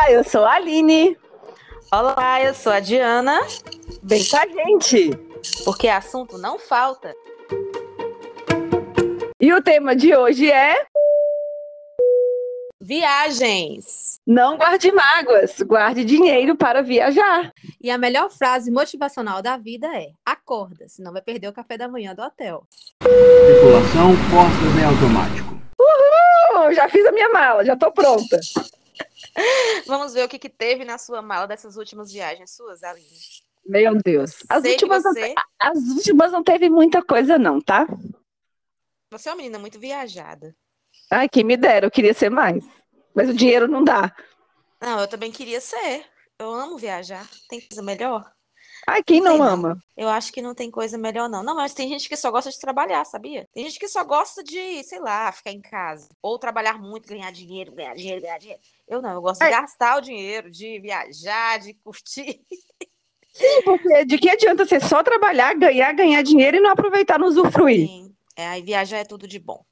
Olá, eu sou a Aline. Olá, eu sou a Diana. Vem com a gente. Porque assunto não falta. E o tema de hoje é Viagens. Não guarde mágoas, guarde dinheiro para viajar. E a melhor frase motivacional da vida é: acorda, senão vai perder o café da manhã do hotel. Tripulação postas em automático. Uhul! Já fiz a minha mala, já tô pronta. Vamos ver o que, que teve na sua mala dessas últimas viagens suas, Aline. Meu Deus. As Sei que últimas, não, você, as últimas não teve muita coisa, não, tá? você é uma menina muito viajada. Ai, quem me dera, eu queria ser mais. Mas o dinheiro não dá. Não, eu também queria ser. Eu amo viajar. Tem coisa melhor? Ai, quem não ama? Eu acho que não tem coisa melhor, não. Não, mas tem gente que só gosta de trabalhar, sabia? Tem gente que só gosta de, sei lá, ficar em casa. Ou trabalhar muito, ganhar dinheiro, ganhar dinheiro, ganhar dinheiro. Eu não, eu gosto de gastar o dinheiro, de viajar, de curtir. Sim, porque de que adianta você só trabalhar, ganhar, ganhar dinheiro e não aproveitar, não usufruir? Sim. É, aí viajar é tudo de bom.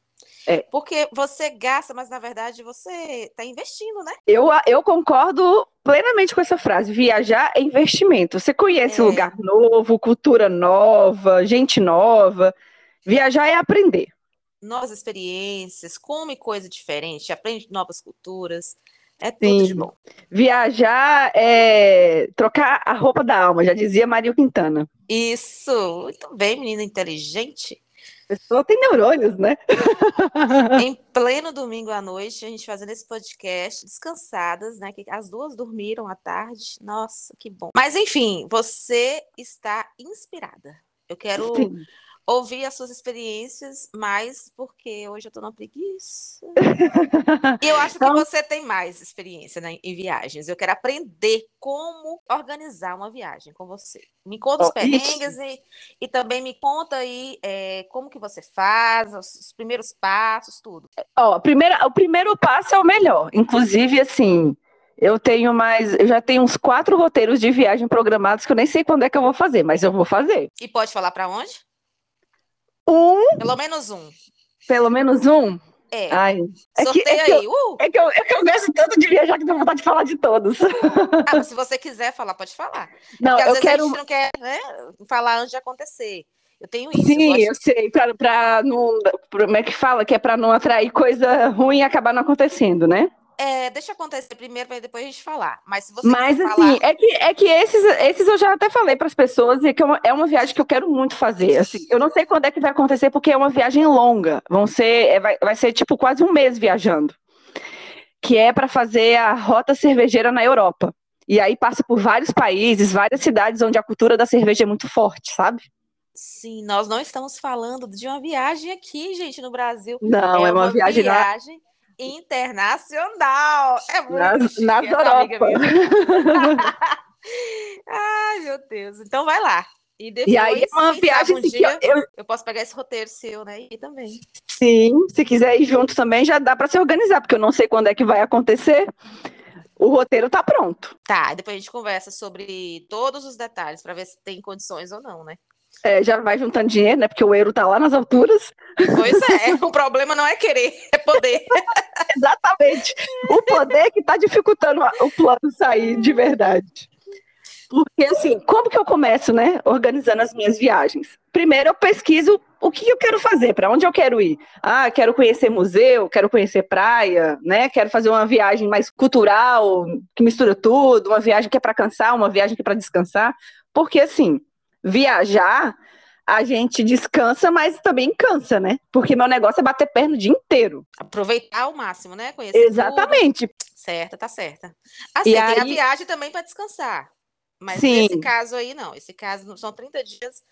É. Porque você gasta, mas na verdade você tá investindo, né? Eu, eu concordo plenamente com essa frase. Viajar é investimento. Você conhece É. lugar novo, cultura nova, gente nova. Viajar é aprender. Novas experiências, come coisa diferente, aprende novas culturas. É tudo de Sim. bom. Viajar é trocar a roupa da alma, já dizia Maria Quintana. Isso. Muito bem, menina inteligente. Pessoa tem neurônios, né? em pleno domingo à noite, a gente fazendo esse podcast, descansadas, né? Que as duas dormiram à tarde. Nossa, que bom. Mas enfim, você está inspirada. Eu quero Sim. Ouvir as suas experiências, mais porque hoje eu tô na preguiça. E eu acho que Então- você tem mais experiência né, em viagens. Eu quero aprender como organizar uma viagem com você. Me conta os ixi. perrengues e, e também me conta aí é, como que você faz, os, os primeiros passos, tudo. Ó, a primeira, o primeiro passo é o melhor. Inclusive, assim, eu tenho mais. Eu já tenho uns quatro roteiros de viagem programados que eu nem sei quando é que eu vou fazer, mas eu vou fazer. E pode falar para onde? Um, Pelo menos um. pelo menos um. É. Ai. É que, é, que eu. Uh! é, que eu, é que eu gosto tanto de viajar que dá vontade de falar de todos. Ah, mas se você quiser falar, pode falar. Não, Porque às eu vezes a quero. gente não quer né, falar antes de acontecer. Eu tenho isso. eu Sim, gosto- eu sei, pra, pra não. pra- Como é que fala? Que é pra não atrair coisa ruim e acabar não acontecendo, né? É, deixa acontecer primeiro para depois a gente falar. Mas se você Mas assim, falar, é que, é que esses, esses eu já até falei para as pessoas e que é uma, é uma viagem que eu quero muito fazer. Assim, eu não sei quando é que vai acontecer porque é uma viagem longa. Vão ser, é, vai, vai ser tipo quase um mês viajando, que é para fazer a rota cervejeira na Europa. E aí passa por vários países, várias cidades onde a cultura da cerveja é muito forte, sabe? sim, nós não estamos falando de uma viagem aqui, gente, no Brasil. Não, é, uma, viagem na, viagem internacional. É muito nas, chique amiga Europa. Ai, meu Deus. Então vai lá. E depois, E aí é uma viagem um assim, que dia, eu, eu posso pegar esse roteiro seu, né? E também. Sim, se quiser ir junto também já dá para se organizar, porque eu não sei quando é que vai acontecer. O roteiro tá pronto. Tá, depois a gente conversa sobre todos os detalhes para ver se tem condições ou não, né? É, já vai juntando dinheiro, né? Porque o euro tá lá nas alturas. Pois é, o problema não é querer, é poder. Exatamente. O poder que tá dificultando o plano sair de verdade. Porque assim, como que eu começo, né? Organizando as minhas viagens. Primeiro eu pesquiso o que eu quero fazer, para onde eu quero ir. Ah, quero conhecer museu, quero conhecer praia, né? Quero fazer uma viagem mais cultural, que mistura tudo, uma viagem que é para cansar, uma viagem que é para descansar. Porque assim, viajar, a gente descansa, mas também cansa, né? Porque meu negócio é bater perna o dia inteiro. Aproveitar ao máximo, né? Conhecer tudo. Exatamente. Certa, tá certa. Assim, E tem a aí- viagem também para descansar. Mas Sim. nesse caso aí, não. Esse caso são 30 dias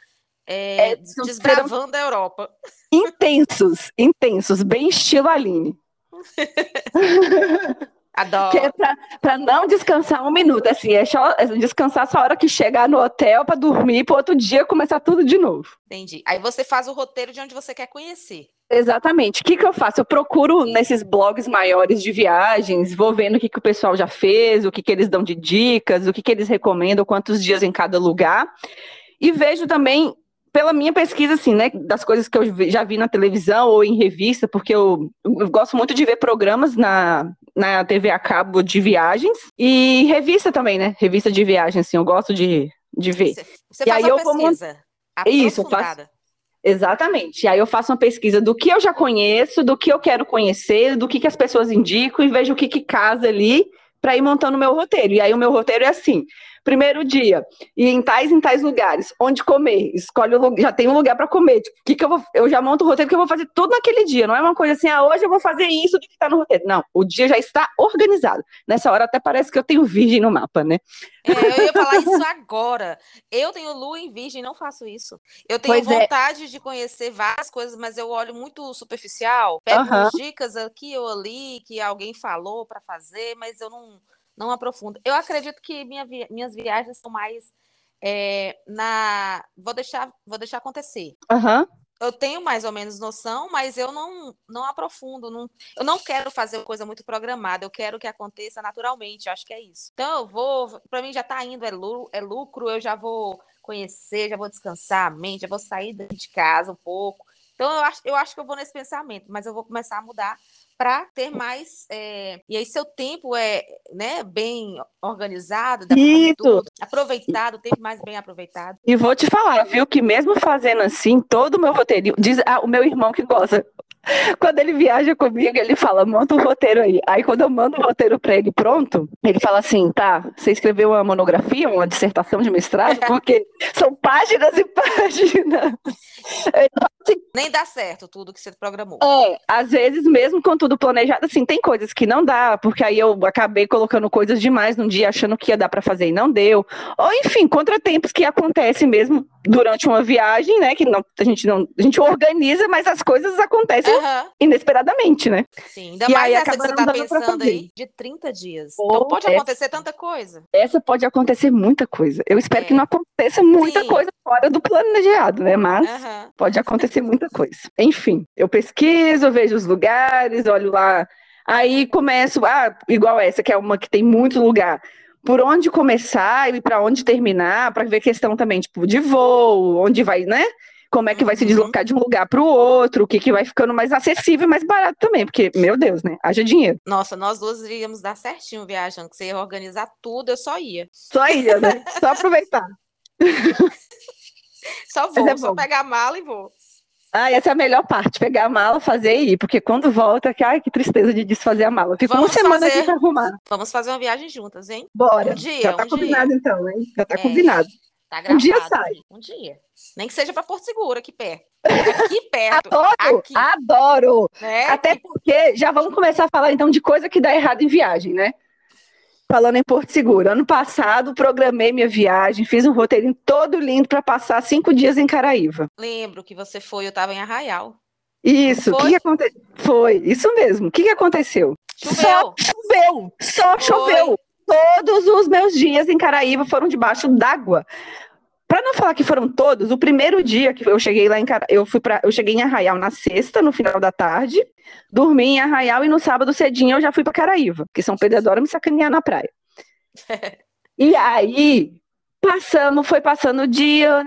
é, É, desbravando a Europa. intensos, intensos, bem estilo Aline. Adoro. Que é pra, pra não descansar um minuto, assim, é só é descansar só a hora que chegar no hotel pra dormir, pro outro dia começar tudo de novo. Entendi. Aí você faz o roteiro de onde você quer conhecer. Exatamente. O que, que eu faço? Eu procuro nesses blogs maiores de viagens, vou vendo o que, que o pessoal já fez, o que, que eles dão de dicas, o que, que eles recomendam, quantos dias em cada lugar. E vejo também pela minha pesquisa, assim, né, das coisas que eu já vi na televisão ou em revista, porque eu, eu gosto muito de ver programas na, na TV a cabo de viagens e revista também, né? Revista de viagem, assim, eu gosto de, de ver. Você, você E faz aí uma eu vou pesquisa Isso, eu faço-. Exatamente. E aí eu faço uma pesquisa do que eu já conheço, do que eu quero conhecer, do que, que as pessoas indicam e vejo o que, que casa ali para ir montando o meu roteiro. E aí o meu roteiro é assim: primeiro dia, ir em tais em tais lugares, onde comer, escolhe o lugar, já tem um lugar para comer. Tipo, que que eu, vou, eu já monto o roteiro que eu vou fazer tudo naquele dia. Não é uma coisa assim, ah, hoje eu vou fazer isso que está no roteiro. Não, o dia já está organizado. Nessa hora até parece que eu tenho virgem no mapa, né? É, eu ia falar isso agora. Eu tenho lua em virgem, não faço isso. Eu tenho Pois é. vontade de conhecer várias coisas, mas eu olho muito superficial. Pego umas dicas aqui ou ali que alguém falou para fazer, mas eu não, não aprofundo. Eu acredito que minha vi- minhas viagens são mais é, na. Vou deixar, vou deixar acontecer. Aham. eu tenho mais ou menos noção, mas eu não, não aprofundo. Não, eu não quero fazer coisa muito programada, eu quero que aconteça naturalmente, eu acho que é isso. Então, eu vou, para mim já está indo, é, lu- é lucro, eu já vou conhecer, já vou descansar a mente, já vou sair de casa um pouco. Então, eu acho, eu acho que eu vou nesse pensamento, mas eu vou começar a mudar para ter mais. é, E aí, seu tempo é né, bem organizado, tudo, aproveitado, o tempo mais bem aproveitado. E vou te falar, viu, que mesmo fazendo assim, todo o meu roteiro, diz ah, o meu irmão que gosta, quando ele viaja comigo, ele fala, monta um roteiro aí. Aí quando eu mando o roteiro pra ele pronto, ele fala assim, tá, você escreveu uma monografia, uma dissertação de mestrado, porque são páginas e páginas. Assim, Nem dá certo tudo que você programou. é, às vezes, mesmo com tudo planejado, assim, tem coisas que não dá, porque aí eu acabei colocando coisas demais num dia, achando que ia dar pra fazer e não deu. Ou, enfim, contratempos que acontecem mesmo durante uma viagem, né? Que não, a gente não. A gente organiza, mas as coisas acontecem Aham. inesperadamente, né? Sim, ainda E mais aí essa que você tá pensando fazer. aí, de 30 dias. Pô, Então pode essa- acontecer tanta coisa. Essa pode acontecer muita coisa. Eu espero É. que não aconteça muita Sim. coisa fora do planejado, né? Mas. Aham. Pode acontecer muita coisa. Enfim, eu pesquiso, vejo os lugares, olho lá. Aí começo, ah, igual essa, que é uma que tem muito lugar. Por onde começar e para onde terminar, para ver questão também, tipo, de voo, onde vai, né? Como é que vai se Uhum. deslocar de um lugar para o outro, o que, que vai ficando mais acessível e mais barato também, porque, meu Deus, né? Haja dinheiro. Nossa, nós duas iríamos dar certinho viajando, que você ia organizar tudo, eu só ia. Só ia, né? Só aproveitar. Só Mas vou, é só pegar a mala e vou. Ah, essa é a melhor parte, pegar a mala, fazer e ir, porque quando volta, que, ai, que tristeza de desfazer a mala. Fica uma Vamos semana fazer- aqui pra arrumar. Vamos fazer uma viagem juntas, hein? Bora. Um dia, Já tá um combinado dia. então, hein? Já tá É. combinado. Tá Um dia gravado sai. Um dia. Nem que seja para Porto Seguro, aqui perto. Aqui perto. Adoro, aqui. adoro. né? Até porque já vamos começar a falar então de coisa que dá errado em viagem, né? Falando em Porto Seguro. Ano passado, programei minha viagem, fiz um roteirinho todo lindo para passar cinco dias em Caraíva. Lembro que você foi, eu tava em Arraial. Isso, o que, que aconteceu? Foi, isso mesmo. O que, que aconteceu? Choveu. Choveu, só Foi. choveu. Todos os meus dias em Caraíva foram debaixo d'água. Para não falar que foram todos, o primeiro dia que eu cheguei lá em Cara... eu fui para eu cheguei em Arraial na sexta, no final da tarde, dormi em Arraial e no sábado cedinho eu já fui para Caraíva, que São Pedro adora me sacanear na praia. e aí passamos, foi passando o dia,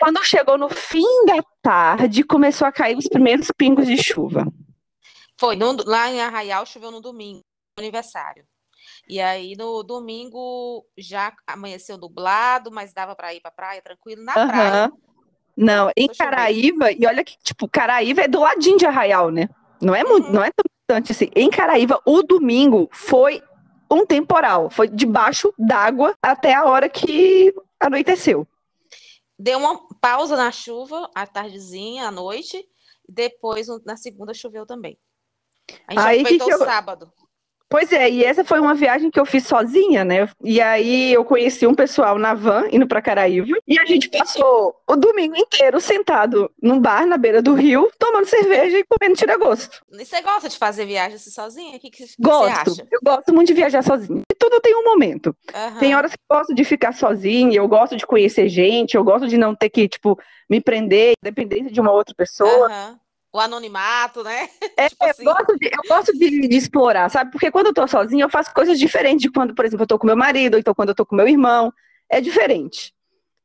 quando chegou no fim da tarde, começou a cair os primeiros pingos de chuva. Foi, no- lá em Arraial choveu no domingo, no aniversário. E aí no domingo já amanheceu nublado, mas dava para ir para praia tranquilo na praia. Aham. Não, em. Caraíva, e olha que, tipo, Caraíva é do ladinho de Arraial, né? Não é muito, Uhum. não é tão distante assim. Em Caraíva, o domingo foi um temporal, foi debaixo d'água até a hora que anoiteceu. Deu uma pausa na chuva, à tardezinha, à noite, depois na segunda choveu também. A gente Aí, que aproveitou que o eu- sábado. Pois é, e essa foi uma viagem que eu fiz sozinha, né? E aí eu conheci um pessoal na van indo pra Caraíva e a gente passou o domingo inteiro sentado num bar na beira do rio, tomando cerveja e comendo tira-gosto. E você gosta de fazer viagem assim sozinha? O que, que, que você Gosto, acha? eu gosto muito de viajar sozinha. E tudo tem um momento. Aham. Tem horas que eu gosto de ficar sozinha, eu gosto de conhecer gente, eu gosto de não ter que, tipo, me prender, dependência de uma outra pessoa. Aham. O anonimato, né? É, tipo eu assim. gosto, de, eu gosto de, de explorar, sabe? Porque quando eu tô sozinha, eu faço coisas diferentes de quando, por exemplo, eu tô com meu marido, ou então quando eu tô com meu irmão. É diferente.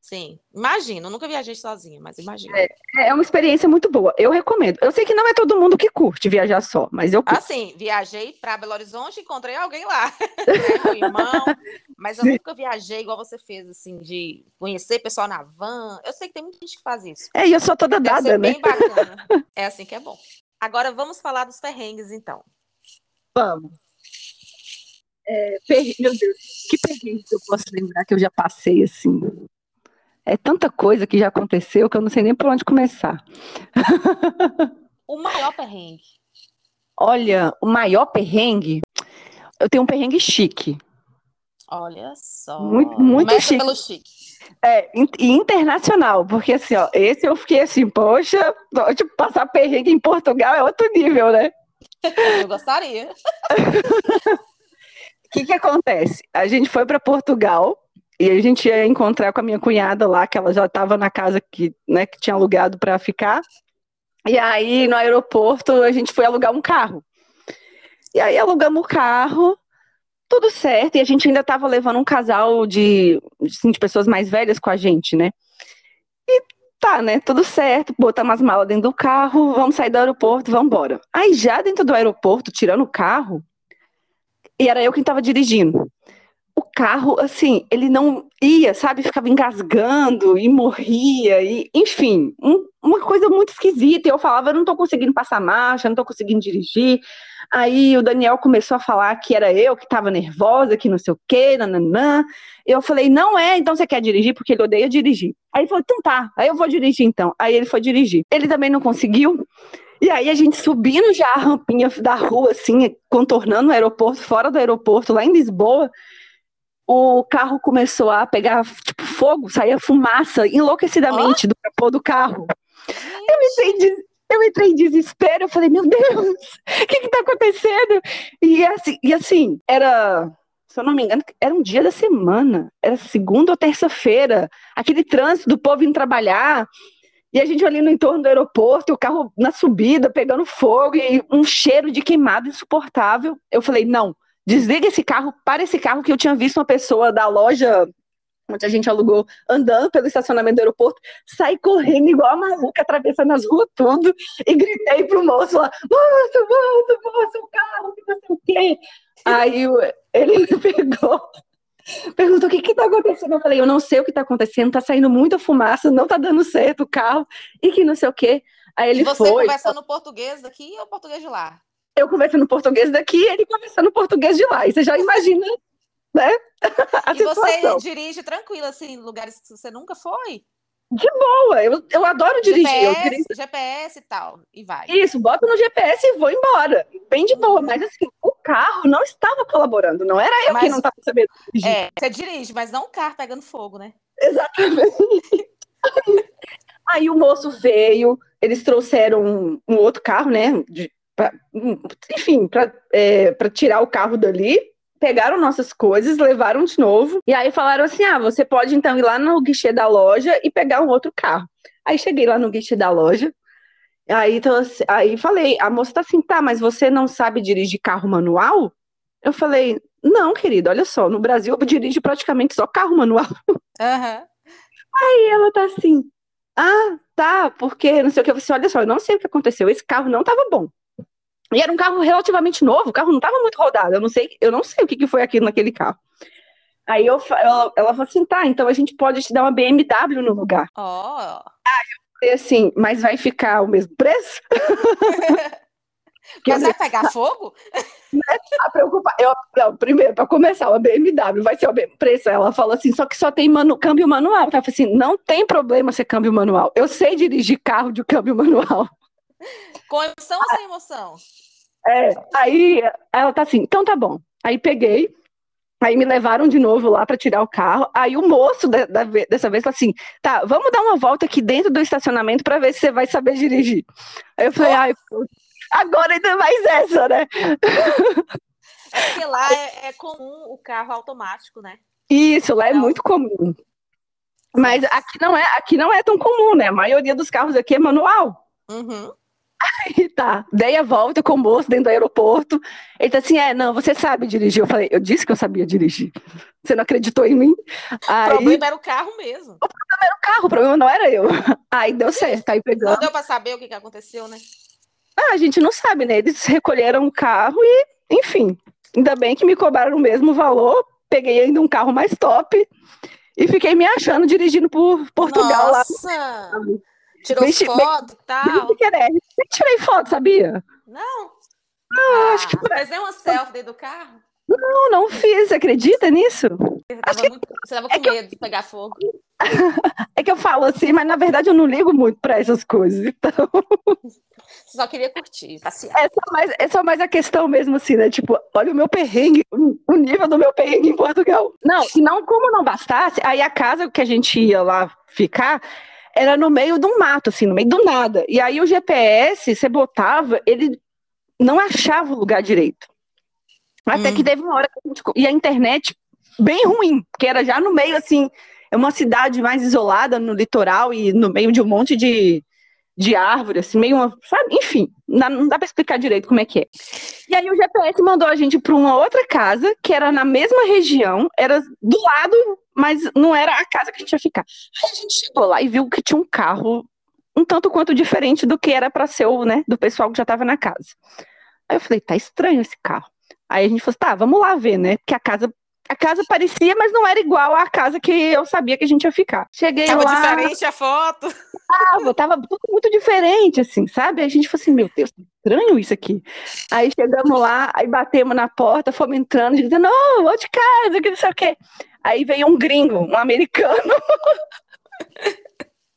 Sim, imagino. Nunca viajei sozinha, mas imagino. É. É uma experiência muito boa. Eu recomendo. Eu sei que não é todo mundo que curte viajar só, mas eu curto. Assim, viajei para Belo Horizonte e encontrei alguém lá. né, Meu irmão. Mas eu nunca viajei igual você fez, assim, de conhecer pessoal na van. Eu sei que tem muita gente que faz isso. É, e eu sou toda Deve dada, né? bem bacana. É assim que é bom. Agora vamos falar dos perrengues, então. Vamos. É, per- Meu Deus, que perrengue que eu posso lembrar que eu já passei assim. É tanta coisa que já aconteceu que eu não sei nem por onde começar. O maior perrengue. Olha, o maior perrengue, eu tenho um perrengue chique. Olha só. Muito- muito Começa chique. pelo chique. É, e internacional, porque assim, ó, esse eu fiquei assim, poxa, tipo, passar perrengue em Portugal é outro nível, né? Eu gostaria. O que que acontece? A gente foi para Portugal e a gente ia encontrar com a minha cunhada lá, que ela já estava na casa que, né, que tinha alugado para ficar. E aí, no aeroporto, a gente foi alugar um carro. E aí, alugamos o carro, tudo certo, e a gente ainda estava levando um casal de, assim, de pessoas mais velhas com a gente, né? E tá, né? Tudo certo, botamos as malas dentro do carro, vamos sair do aeroporto, vamos embora. Aí, já dentro do aeroporto, tirando o carro, e era eu quem estava dirigindo. Carro, assim, ele não ia, sabe? Ficava engasgando e morria, e enfim, um- uma coisa muito esquisita. Eu falava, não tô conseguindo passar marcha, não tô conseguindo dirigir. Aí o Daniel começou a falar que era eu que estava nervosa, que não sei o quê, nananã. Eu falei, não é, então você quer dirigir? Porque ele odeia dirigir. Aí ele falou, então tá, aí eu vou dirigir então. Aí ele foi dirigir. Ele também não conseguiu. E aí a gente subindo já a rampinha da rua, assim, contornando o aeroporto, fora do aeroporto, lá em Lisboa, o carro começou a pegar tipo, fogo, saía fumaça enlouquecidamente do capô do carro. Eu entrei, eu entrei em desespero, eu falei, meu Deus, o que que tá acontecendo? E assim, e assim, era, se eu não me engano, era um dia da semana, era segunda ou terça-feira, aquele trânsito do povo indo trabalhar, e a gente ali no entorno do aeroporto, o carro na subida, pegando fogo, e um cheiro de queimado insuportável. Eu falei, não, desliga esse carro, para esse carro, que eu tinha visto uma pessoa da loja onde a gente alugou, andando pelo estacionamento do aeroporto, saí correndo igual a maluca, atravessando as ruas tudo, e gritei pro moço lá, moço, moço, moço, o carro, que não sei o quê. Aí ele pegou, perguntou o que que tá acontecendo, eu falei, eu não sei o que tá acontecendo, tá saindo muita fumaça, não tá dando certo o carro, e que não sei o quê. Aí ele e você foi, conversando português daqui ou português de lá? Eu conversando português daqui, ele conversando português de lá, e você já imagina, né, a e você situação. dirige tranquilo, assim, em lugares que você nunca foi? Boa, eu, eu adoro dirigir, GPS, dirijo GPS e tal, e vai. Isso, boto no GPS e vou embora. Bem de boa, mas assim, o carro não estava colaborando, não era eu que Mas- não estava sabendo dirigir. É, você dirige, mas não o carro pegando fogo, né? Exatamente. Aí o moço veio, eles trouxeram um, um outro carro, né? de- pra- um- enfim, para tirar o carro dali. Pegaram nossas coisas, levaram de novo. E aí falaram assim: ah, você pode então ir lá no guichê da loja e pegar um outro carro. Aí cheguei lá no guichê da loja. Aí, então, assim, aí falei, a moça tá assim, tá, mas você não sabe dirigir carro manual? Eu falei, não, querido, olha só, no Brasil eu dirijo praticamente só carro manual. Aham. E ela tá assim, ah, tá, porque não sei o que. Eu falei assim, olha só, eu não sei o que aconteceu, esse carro não tava bom. E era um carro relativamente novo, o carro não tava muito rodado, eu não sei, eu não sei o que, que foi aquilo naquele carro. Aí eu, ela, ela falou assim, tá, então a gente pode te dar uma BMW no lugar. Ó. Eu falei assim, mas vai ficar o mesmo preço? Mas vai pegar fogo? a preocupa... eu, não, primeiro, para começar, uma BMW vai ser o mesmo preço. Ela falou assim, só que só tem manu... câmbio manual. Tá? Eu falei assim, não tem problema ser câmbio manual. Eu sei dirigir carro de câmbio manual. Com emoção ou sem emoção? É, aí ela tá assim, então tá bom. Aí peguei, aí me levaram de novo lá para tirar o carro. Aí o moço da- da dessa vez falou assim: tá, vamos dar uma volta aqui dentro do estacionamento para ver se você vai saber dirigir. Aí eu falei, ai, agora ainda mais essa, né? É porque lá é, é comum o carro automático, né? Isso, lá é Não. muito comum. Mas aqui não é, aqui não é tão comum, né? A maioria dos carros aqui é manual. Uhum. Aí tá, dei a volta com o moço dentro do aeroporto. Ele tá assim: é, não, você sabe dirigir. Eu falei: eu disse que eu sabia dirigir. Você não acreditou em mim? O Aí, problema era o carro mesmo. era o carro, o problema não era eu. Aí deu certo, aí Não pegamos. deu pra saber o que, que aconteceu, né? Ah, a gente não sabe, né? Eles recolheram o carro e, enfim, ainda bem que me cobraram o mesmo valor. Peguei ainda um carro mais top e fiquei me achando dirigindo por Portugal lá. Nossa! Tirou Bem chi- bem- foto e tal. Nem tirei foto, sabia? Não? Não, acho que Ah, fez nem uma selfie dentro do carro? Não, não fiz, você acredita nisso? Você tava, muito- você tava com é que eu- medo de pegar fogo. É que eu falo assim, mas na verdade eu não ligo muito pra essas coisas. Então, Você só queria curtir, passear. é só mais, é só mais a questão mesmo, assim, né? Tipo, olha o meu perrengue, o o nível do meu perrengue em Portugal. Não, e não, como não bastasse, aí a casa que a gente ia lá ficar era no meio do mato, assim, no meio do nada. E aí o GPS, você botava, ele não achava o lugar direito. Até Hum. que teve uma hora que a gente. E a internet bem ruim, porque era já no meio, assim, é uma cidade mais isolada no litoral e no meio de um monte de, de árvore, assim, meio uma, sabe? Enfim, não, dá para explicar direito como é que é. E aí o GPS mandou a gente para uma outra casa, que era na mesma região, era do lado, mas não era a casa que a gente ia ficar. Aí a gente chegou lá e viu que tinha um carro um tanto quanto diferente do que era para ser o, né, do pessoal que já estava na casa. Aí eu falei, tá estranho esse carro. Aí a gente falou, tá, vamos lá ver, né? Porque a casa a casa parecia, mas não era igual à casa que eu sabia que a gente ia ficar. Cheguei Tava lá, diferente a foto. tava, tava tudo muito diferente, assim, sabe? Aí a gente falou assim, meu Deus, tá estranho isso aqui. Aí chegamos lá, aí batemos na porta, fomos entrando, dizendo, não, vou de casa, que não sei o quê. Aí veio um gringo, um americano,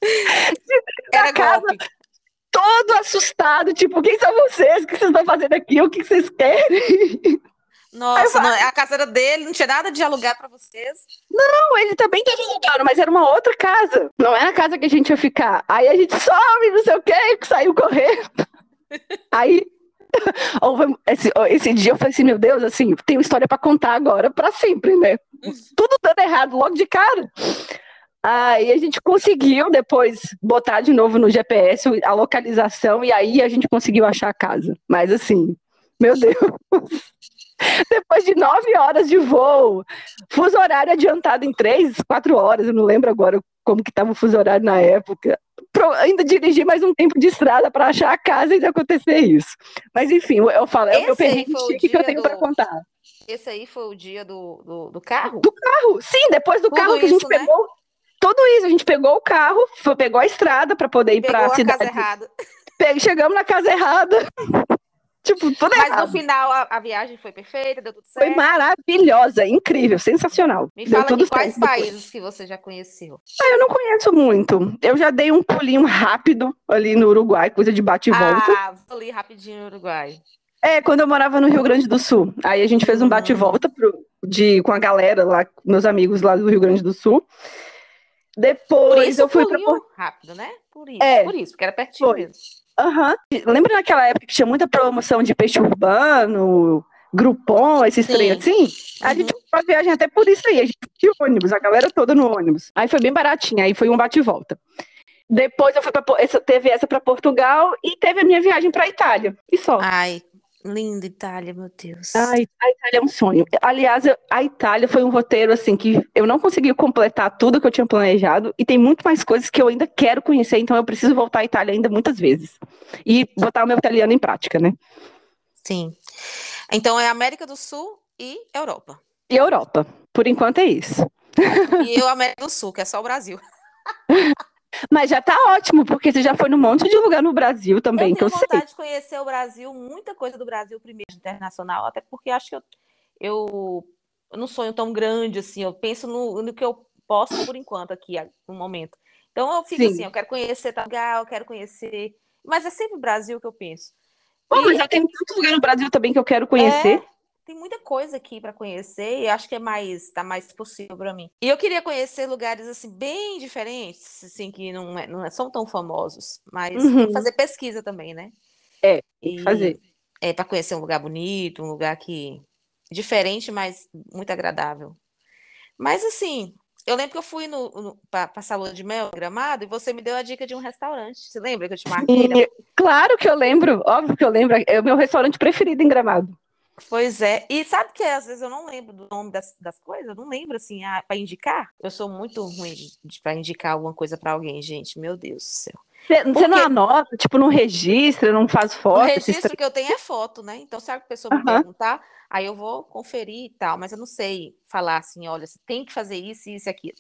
Era casa. golpe. todo assustado, tipo, quem são vocês? O que vocês estão fazendo aqui? O que vocês querem? Nossa, não, a casa era dele, não tinha nada de alugar pra vocês. Não, ele também estava alugando, mas era uma outra casa. Não era a casa que a gente ia ficar. Aí a gente sobe, não sei o quê, que saiu correndo. Aí, esse, esse dia eu falei assim, meu Deus, assim, tenho história para contar agora para sempre, né? Tudo dando errado logo de cara. Aí a gente conseguiu depois botar de novo no GPS a localização e aí a gente conseguiu achar a casa. Mas assim, meu Deus. Depois de nove horas de voo, fuso horário adiantado em três, quatro horas, eu não lembro agora como que estava o fuso horário na época. Pro- ainda dirigi mais um tempo de estrada para achar a casa e de acontecer isso. Mas enfim, eu- eu falo, é o meu Esse o chique que eu tenho do- para contar. Esse aí foi o dia do, do, do carro? Do carro, sim, depois do Tudo carro que a gente isso, né? pegou. Tudo isso, a gente pegou o carro, foi, pegou a estrada para poder ir para a cidade. casa errada. Chegamos na casa errada. Tipo, tudo Mas errado. no final a, a viagem foi perfeita, deu tudo Foi certo. maravilhosa, incrível, sensacional. Me Deu fala tudo de quais certo países que você já conheceu. Ah, eu não conheço muito. Eu já dei um pulinho rápido ali no Uruguai, coisa de bate e volta. Ah, vou ali rapidinho no Uruguai. É, quando eu morava no Rio Grande do Sul. Aí a gente fez um bate e volta pro- de, com a galera lá, meus amigos lá do Rio Grande do Sul. Depois eu fui pulinho rápido, né? Por isso, É. por isso, porque era pertinho Foi. mesmo. Aham. Lembra naquela época que tinha muita promoção de peixe urbano, Groupon, esses trem assim? A Uhum. gente foi pra viagem até por isso aí. A gente tinha ônibus, a galera toda no ônibus. Aí foi bem baratinho, aí foi um bate e volta. Depois eu fui essa, teve essa para Portugal e teve a minha viagem pra Itália. E só. Ai, linda Itália, meu Deus. Ai, a Itália é um sonho. Aliás, eu- a Itália foi um roteiro assim que eu não consegui completar tudo que eu tinha planejado e tem muito mais coisas que eu ainda quero conhecer, então eu preciso voltar à Itália ainda muitas vezes. E botar o meu italiano em prática, né? Sim. Então é América do Sul e Europa. E Europa. Por enquanto é isso. E eu, América do Sul, que é só o Brasil. Mas já tá ótimo, porque você já foi num monte de lugar no Brasil também, eu que eu tenho sei. vontade de conhecer o Brasil, muita coisa do Brasil primeiro, internacional, até porque acho que eu, eu, eu não sonho tão grande assim, eu penso no, no que eu posso por enquanto aqui, no momento. Então eu fico Sim. assim, eu quero conhecer tal lugar, eu quero conhecer, mas é sempre o Brasil que eu penso. Pô, E- mas já tem tanto lugar no Brasil também que eu quero conhecer. É, tem muita coisa aqui para conhecer e acho que é mais tá mais possível para mim. E eu queria conhecer lugares assim bem diferentes, assim que não, é- não é- são tão famosos, mas tem Uhum. que fazer pesquisa também, né? É, tem que fazer. é para conhecer um lugar bonito, um lugar que diferente, mas muito agradável. Mas assim, Eu lembro que eu fui no, no, para a lua de mel, Gramado, e você me deu a dica de um restaurante. Você lembra que eu te marquei? E, claro que eu lembro, óbvio que eu lembro. É o meu restaurante preferido em Gramado. Pois é. E sabe que às vezes eu não lembro do nome das, das coisas? Eu não lembro, assim, ah, para indicar. Eu sou muito ruim para indicar alguma coisa para alguém, gente. Meu Deus do céu. Você não anota, tipo, não registra, não faz foto? O registro que eu tenho é foto, né? Então, se a pessoa me uhum. perguntar, aí eu vou conferir e tal, mas eu não sei falar assim, olha, você tem que fazer isso, isso e aquilo.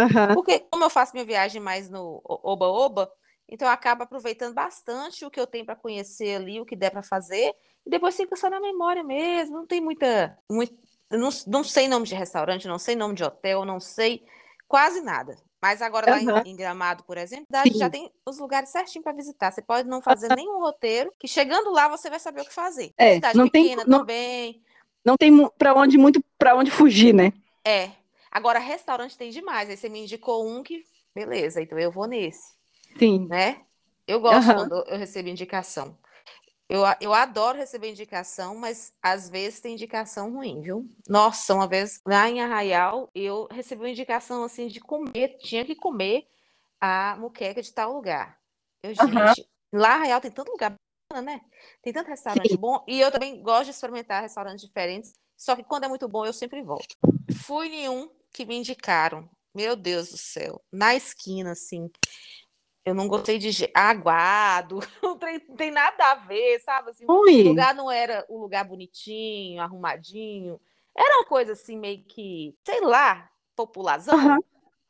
Uhum. Porque como eu faço minha viagem mais no oba-oba, então eu acabo aproveitando bastante o que eu tenho para conhecer ali, o que der para fazer, e depois fica só na memória mesmo, não tem muita... Muito, não, não sei nome de restaurante, não sei nome de hotel, não sei quase nada. Mas agora lá uhum. em, Gramado, por exemplo, já tem os lugares certinho para visitar. Você pode não fazer uhum. nenhum roteiro, que chegando lá você vai saber o que fazer. É, Cidade não pequena tem, não, também. Não tem para onde muito para onde fugir, né? É. Agora restaurante tem demais. Aí você me indicou um que, beleza, então eu vou nesse. Sim. Né? Eu gosto uhum. quando eu recebo indicação. Eu, eu adoro receber indicação, mas às vezes tem indicação ruim, viu? Nossa, uma vez lá em Arraial, eu recebi uma indicação assim de comer, tinha que comer a muqueca de tal lugar. Eu, uhum. gente, lá em Arraial tem tanto lugar bacana, né? Tem tanto restaurante Sim. bom. E eu também gosto de experimentar restaurantes diferentes. Só que quando é muito bom, eu sempre volto. Fui em um que me indicaram. Meu Deus do céu. Na esquina, assim. Eu não gostei de aguado, não tem, não tem nada a ver, sabe? Assim, o lugar não era o lugar bonitinho, arrumadinho. Era uma coisa assim, meio que, sei lá, população. Uhum.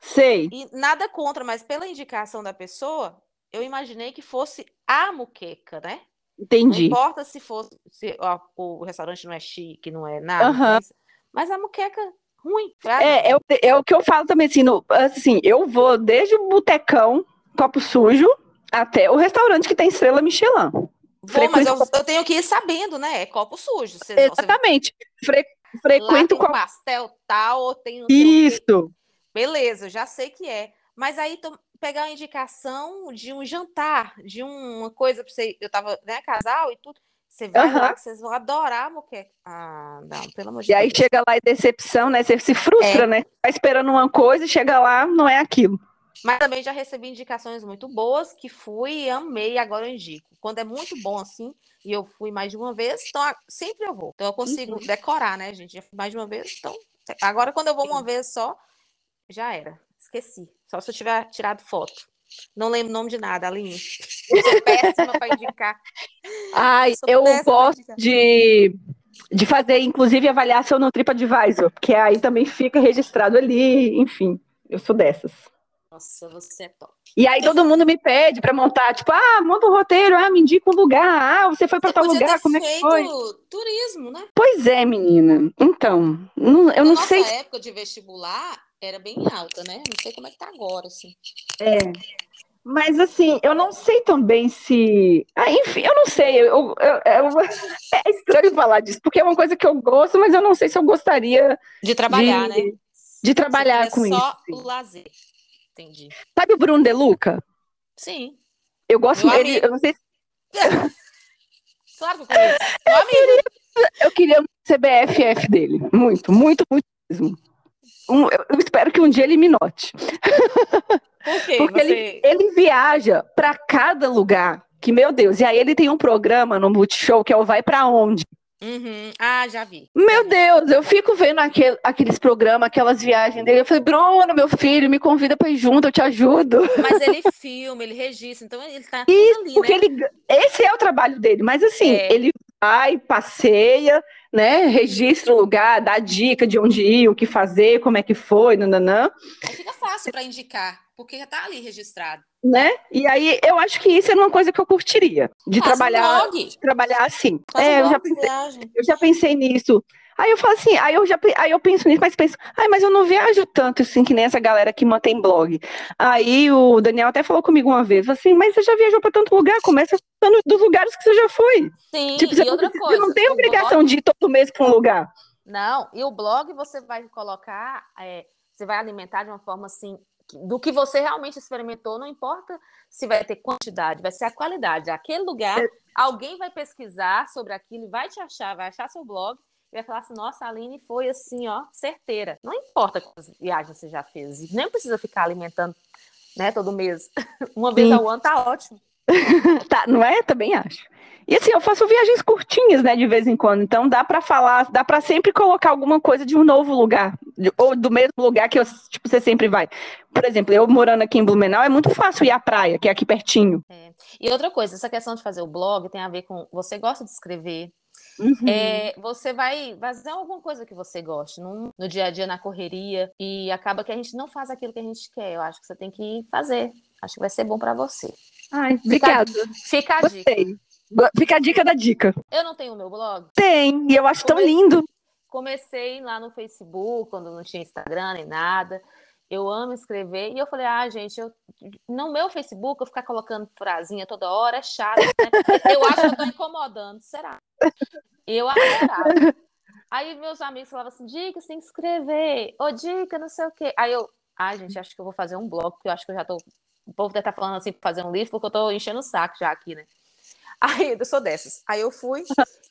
Sei. E nada contra, mas pela indicação da pessoa, eu imaginei que fosse a muqueca, né? Entendi. Não importa se fosse, se ó, o restaurante não é chique, não é nada, uhum. mas, mas a muqueca ruim. É, é, é, o que eu falo também, assim, no, assim, eu vou desde o botecão copo sujo até o restaurante que tem estrela Michelin. Vou, mas eu, eu, tenho que ir sabendo, né? É copo sujo. Exatamente. Fre frequento com pastel tal, ou tem Isso. Beleza, já sei que é. Mas aí tô, pegar uma indicação de um jantar, de uma coisa para você. Eu tava, né, casal e tudo. Você vai uhum. lá, que vocês vão adorar a moqueca. Ah, não, pelo amor de Deus. E aí chega lá e decepção, né? Você se frustra, é. né? Tá esperando uma coisa e chega lá, não é aquilo. Mas também já recebi indicações muito boas que fui e amei, agora eu indico. Quando é muito bom assim, e eu fui mais de uma vez, então sempre eu vou. Então eu consigo uhum. decorar, né, gente? Já fui mais de uma vez, então. Agora, quando eu vou uma vez só, já era. Esqueci. Só se eu tiver tirado foto. Não lembro o nome de nada, Aline. Eu sou péssima para indicar. Ai, eu, eu gosto de, de fazer, inclusive, avaliação no TripAdvisor, porque aí também fica registrado ali, enfim. Eu sou dessas. Nossa, você é top. E aí todo mundo me pede para montar, tipo, ah, monta um roteiro, ah, me indica um lugar, ah, você foi para tal lugar, como é que foi? turismo, né? Pois é, menina. Então, não, eu Na não nossa sei. Na época de vestibular era bem alta, né? Não sei como é que tá agora, assim. É. Mas assim, eu não sei também se. Ah, enfim, eu não sei. Eu, eu, eu... É estranho falar disso, porque é uma coisa que eu gosto, mas eu não sei se eu gostaria de trabalhar, de... né? De trabalhar com só isso. Só o lazer. Entendi. Sabe o Bruno De Luca? Sim. Eu gosto dele, eu não sei se... Claro que eu conheço. Meu amigo. Eu queria um CBFF dele. Muito, muito, muito mesmo. Um, eu espero que um dia ele me note. Quê? Porque Você... ele, ele viaja para cada lugar. Que, meu Deus, e aí ele tem um programa no Multishow que é o Vai Pra Onde? Uhum. Ah, já vi. Meu Deus, eu fico vendo aquele, aqueles programas, aquelas viagens dele. Eu falei, Bruno, meu filho, me convida para ir junto, eu te ajudo. Mas ele filma, ele registra, então ele tá Isso, ali, porque né? ele, esse é o trabalho dele. Mas assim, é. ele vai, passeia, né? Registra o lugar, dá dica de onde ir, o que fazer, como é que foi, nananã. Aí fica fácil para indicar, porque já tá ali registrado. Né? E aí eu acho que isso é uma coisa que eu curtiria. De Faz trabalhar. Um trabalhar assim. Faz é, um eu, já pensei, eu já pensei nisso. Aí eu falo assim, aí eu já aí eu penso nisso, mas penso, ai, mas eu não viajo tanto assim que nem essa galera que mantém blog. Aí o Daniel até falou comigo uma vez, assim, mas você já viajou para tanto lugar, começa falando dos lugares que você já foi. Sim, tipo, e outra não, coisa. Você não tem obrigação blog... de ir todo mês para um lugar. Não, e o blog você vai colocar, é, você vai alimentar de uma forma assim, do que você realmente experimentou, não importa se vai ter quantidade, vai ser a qualidade. Aquele lugar, é. alguém vai pesquisar sobre aquilo, vai te achar, vai achar seu blog vai falar assim, nossa, a Aline foi assim, ó, certeira. Não importa quantas viagens você já fez, nem precisa ficar alimentando, né, todo mês. Uma vez Sim. ao ano tá ótimo. Tá, não é? Também acho. E assim, eu faço viagens curtinhas, né, de vez em quando. Então dá pra falar, dá pra sempre colocar alguma coisa de um novo lugar, de- ou do mesmo lugar que eu, tipo, você sempre vai. Por exemplo, eu morando aqui em Blumenau, é muito fácil ir à praia, que é aqui pertinho. E outra coisa, essa questão de fazer o blog tem a ver com você gosta de escrever, Uhum. É, você vai fazer alguma coisa que você goste num- no dia a dia, na correria, e acaba que a gente não faz aquilo que a gente quer. Eu acho que você tem que fazer. Acho que vai ser bom para você. Ai, obrigada. Fica a dica. Gostei. Go- Fica a dica da dica. Eu não tenho o meu blog. Tem, e eu acho tão Comecei- lindo. Comecei lá no Facebook, quando não tinha Instagram nem nada. Eu amo escrever. E eu falei, ah, gente, eu, no meu Facebook, eu ficar colocando frasinha toda hora é chato, né? Eu acho que eu tô incomodando. Será? Eu adorava. Aí meus amigos falavam assim, Dica, que escrever. Ô, Dica, não sei o quê. Aí eu, ai, gente, acho que eu vou fazer um blog, porque eu acho que eu já tô... O povo deve estar falando assim, fazer um livro, porque eu tô enchendo o saco já aqui, né? Aí, eu sou dessas. Aí eu fui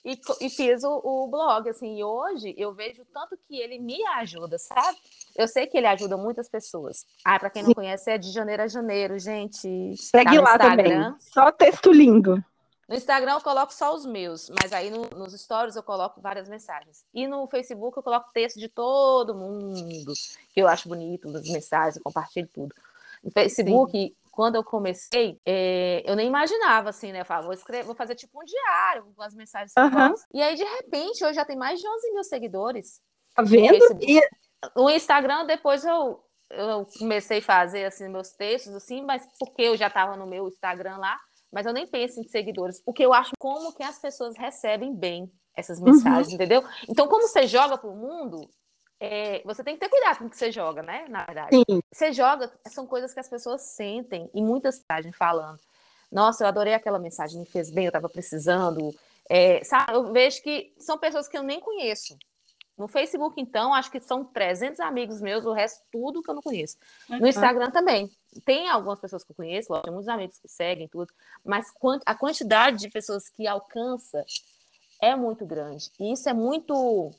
e, e fiz o, o blog, assim, e hoje eu vejo tanto que ele me ajuda, sabe? Eu sei que ele ajuda muitas pessoas. Ah, para quem não conhece, é de janeiro a janeiro, gente. Segue Tá no lá Instagram. também. Só texto lindo. No Instagram eu coloco só os meus, mas aí no- nos stories eu coloco várias mensagens. E no Facebook eu coloco texto de todo mundo, que eu acho bonito, as mensagens, eu compartilho tudo. No Facebook, quando eu comecei, é, eu nem imaginava assim, né? Eu falava, vou escrever, vou fazer tipo um diário com as mensagens que eu gosto. E aí, de repente, hoje já tem mais de 11 mil seguidores. Tá vendo? E O Instagram, depois eu, eu comecei a fazer assim, meus textos, assim, mas porque eu já estava no meu Instagram lá, mas eu nem penso em seguidores, porque eu acho como que as pessoas recebem bem essas mensagens, entendeu? Então, como você joga para o mundo, é, você tem que ter cuidado com o que você joga, né? Na verdade. sim, Você joga, são coisas que as pessoas sentem, e muitas mensagens falando. Nossa, eu adorei aquela mensagem, me fez bem, eu estava precisando. É, sabe, eu vejo que são pessoas que eu nem conheço. No Facebook, então, acho que são 300 amigos meus, o resto tudo que eu não conheço. No Instagram também. Tem algumas pessoas que eu conheço, lógico, tem muitos amigos que seguem tudo, mas a quantidade de pessoas que alcança é muito grande. E isso é muito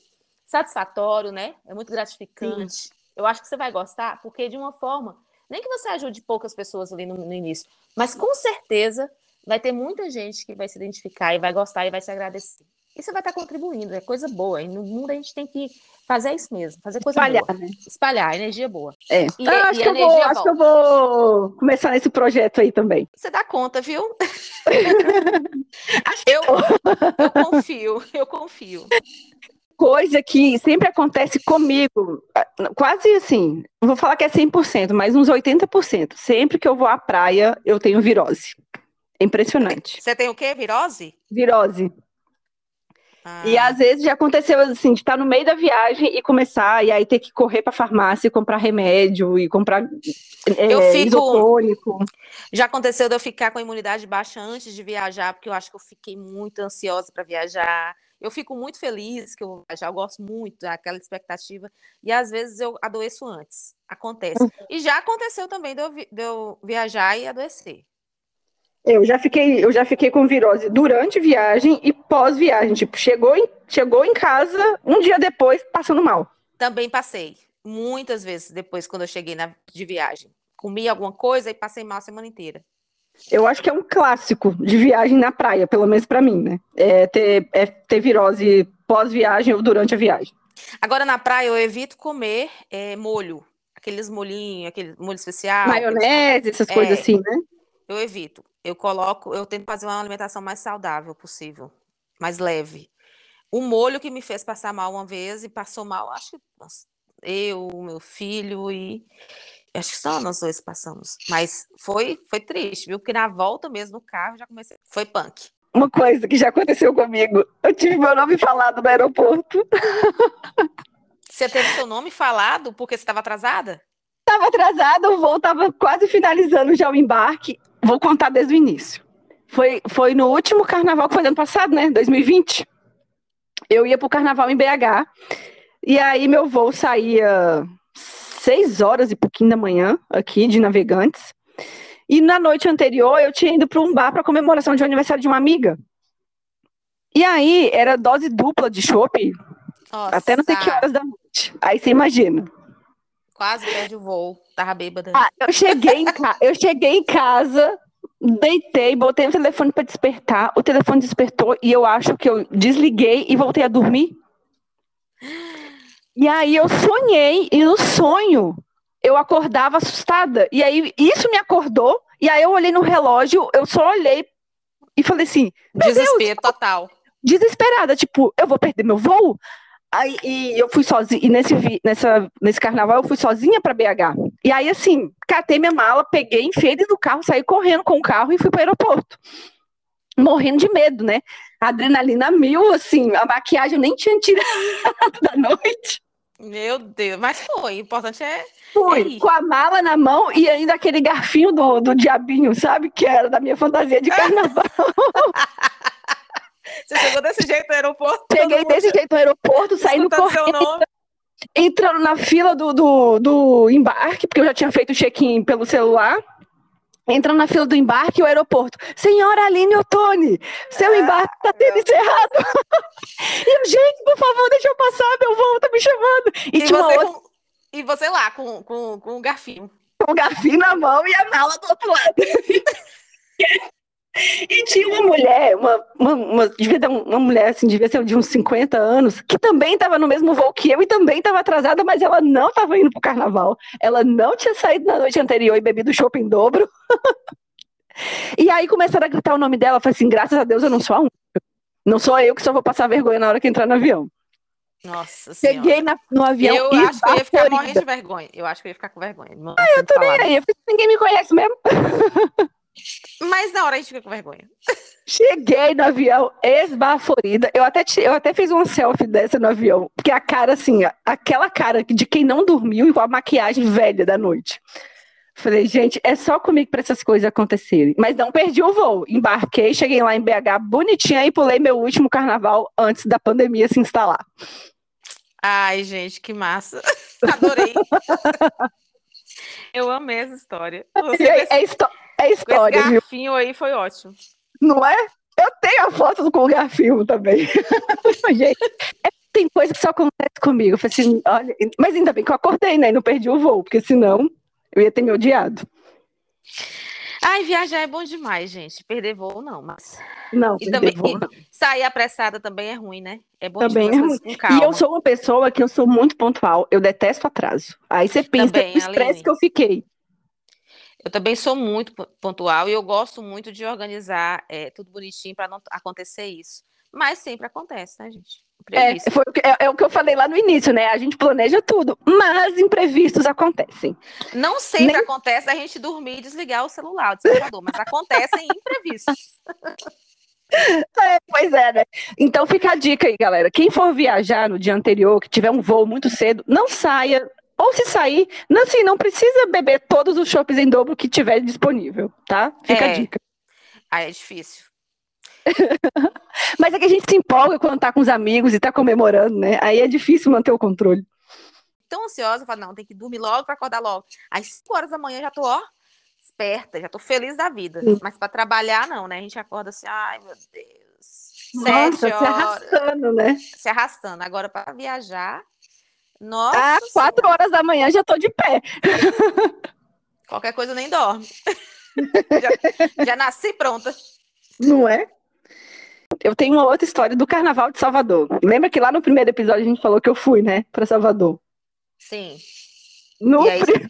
satisfatório, né? É muito gratificante. Eu acho que você vai gostar, porque de uma forma, nem que você ajude poucas pessoas ali no, no início, mas com certeza vai ter muita gente que vai se identificar e vai gostar e vai se agradecer. E você vai estar contribuindo, é coisa boa. E no mundo a gente tem que fazer isso mesmo, fazer coisa espalhar, boa. né? Espalhar, energia boa. É. E- Ah, acho, que eu vou, acho que eu vou começar nesse projeto aí também. Você dá conta, viu? eu, eu confio, eu confio. Coisa que sempre acontece comigo, ah, quase assim, vou falar que é 100%, mas uns 80%. Sempre que eu vou à praia, eu tenho virose. É impressionante. Você tem o quê? Virose? Virose. E Ah, às vezes já aconteceu assim, de estar no meio da viagem e começar, e aí ter que correr para farmácia e comprar remédio e comprar é, Eu fico- isotônico. Já aconteceu de eu ficar com a imunidade baixa antes de viajar, porque eu acho que eu fiquei muito ansiosa para viajar. Eu fico muito feliz que eu vou viajar, eu gosto muito daquela expectativa. E às vezes eu adoeço antes. Acontece. E já aconteceu também de eu, vi- de eu viajar e adoecer. Eu já fiquei, eu já fiquei com virose durante viagem e pós-viagem. Tipo, chegou em, chegou em casa um dia depois, passando mal. Também passei. Muitas vezes depois, quando eu cheguei na, de viagem. Comi alguma coisa e passei mal a semana inteira. Eu acho que é um clássico de viagem na praia, pelo menos pra mim, né? É ter, é ter virose pós-viagem ou durante a viagem. Agora, na praia, eu evito comer eh, molho. Aqueles molhinhos, aquele molho especial. Maionese, essas É. coisas assim, né? Eu evito. Eu coloco, eu tento fazer uma alimentação mais saudável possível, mais leve. O molho que me fez passar mal uma vez e passou mal, acho que eu, meu filho e acho que só nós dois passamos. Mas foi, foi triste, viu? Porque na volta mesmo no carro já comecei, foi punk. Uma coisa que já aconteceu comigo. Eu tive meu nome falado no aeroporto. Você teve seu nome falado porque você estava atrasada? Tava atrasada, o voo tava quase finalizando já o embarque. Vou contar desde o início. Foi, foi no último carnaval que foi ano passado, né? 2020. Eu ia pro carnaval em BH. E aí meu voo saía seis horas e pouquinho da manhã aqui de Navegantes. E na noite anterior eu tinha ido para um bar para comemoração de aniversário de uma amiga. E aí era dose dupla de chopp, Até não sei que horas da noite. Aí você imagina. Quase perde o voo. Tava bêbada. Ah, eu cheguei em, ca... eu cheguei em casa, deitei, botei o telefone para despertar. O telefone despertou e eu acho que eu desliguei e voltei a dormir. E aí eu sonhei, e no sonho eu acordava assustada. E aí isso me acordou, e aí eu olhei no relógio, eu só olhei e falei assim: meu Deus, Desespero total. desesperada, tipo, eu vou perder meu voo? Aí e eu fui sozinha, e nesse, nessa, nesse carnaval eu fui sozinha pra BH. E aí, assim, catei minha mala, peguei, enfiei dentro do carro, saí correndo com o carro e fui pro aeroporto. Morrendo de medo, né? Adrenalina mil, assim, a maquiagem eu nem tinha tirado da noite. Meu Deus. Mas foi. O importante é. Fui aí. com a mala na mão e ainda aquele garfinho do, do diabinho, sabe? Que era da minha fantasia de carnaval. Você chegou desse jeito no aeroporto? Cheguei desse jeito no aeroporto, saindo correndo. entrando na fila do, do, do embarque, porque eu já tinha feito o check-in pelo celular. Entrando na fila do embarque e o aeroporto. Senhora Aline Ottoni, seu Ah, embarque está tendo encerrado. e eu, gente, por favor, deixa eu passar, meu voo tá me chamando. E, E você, outra com... e você lá, com, com, com o garfinho. com o garfinho na mão e a mala do outro lado. E tinha uma mulher, uma, uma, uma- devia ter um- uma mulher assim, devia ser de uns 50 anos, que também estava no mesmo voo que eu e também estava atrasada, mas ela não estava indo pro carnaval. Ela não tinha saído na noite anterior e bebido chopp em dobro. E aí começaram a gritar o nome dela. Falei assim: graças a Deus eu não sou a única. Não sou eu que só vou passar vergonha na hora que entrar no avião. Nossa senhora. Cheguei na- no avião Eu acho que eu ia ficar morrendo de vergonha. Eu acho que eu ia ficar com vergonha. Ah, eu Tô nem aí, eu falei, ninguém me conhece mesmo. Mas na hora a gente fica com vergonha. Cheguei no avião esbaforida. Eu até, eu até fiz uma selfie dessa no avião. Porque a cara, assim, aquela cara de quem não dormiu e com a maquiagem velha da noite. Falei, gente, é só comigo para essas coisas acontecerem. Mas não perdi o voo. Embarquei, cheguei lá em BH bonitinha e pulei meu último carnaval antes da pandemia se instalar. Ai, gente, que massa. Adorei. Eu amei essa história. Você com É, é histó- é com esse história, viu? garfinho aí foi ótimo. Não é? Eu tenho a foto com o Garfield também. Gente, é- tem coisa que só acontece comigo. Assim, olha, mas ainda bem que eu acordei, né? E não perdi o voo, porque senão eu ia ter me odiado. Ai, viajar é bom demais, gente. Perder voo não, mas Não, E também- voo, não. sair apressada também é ruim, né? É bom Também é calma. E eu sou uma pessoa que eu sou muito pontual. Eu detesto atraso. Aí você pensa Também, no estresse que eu fiquei. Eu também sou muito po- pontual e eu gosto muito de organizar é, tudo bonitinho para não acontecer isso. Mas sempre acontece, né, gente? É, foi o que, é, é o que eu falei lá no início, né? A gente planeja tudo, mas imprevistos acontecem. Não sempre Nem- acontece a gente dormir e desligar o celular, o despertador, mas acontecem imprevistos. É, pois é, né? Então fica a dica aí, galera. Quem for viajar no dia anterior, que tiver um voo muito cedo, não saia. Ou se sair, não, assim, não precisa beber todos os chopps em dobro que tiver disponível, tá? Fica a É. dica. Aí é difícil. Mas é que a gente se empolga quando tá com os amigos e tá comemorando, né? Aí é difícil manter o controle. Tão ansiosa, eu falo, não, tem que dormir logo para acordar logo. Às 5 horas da manhã já tô, ó, esperta, já tô feliz da vida. Sim. Mas para trabalhar, não, né? A gente acorda assim, ai, meu Deus. Nossa, Sete se horas. arrastando, né? se arrastando. Agora, para viajar, nossa, Às Senhora, quatro horas da manhã já tô de pé. qualquer coisa nem dorme. já, já nasci pronta. Não é? Eu tenho uma outra história do Carnaval de Salvador. Lembra que lá no primeiro episódio a gente falou que eu fui, né, para Salvador? Sim. No aí? pri-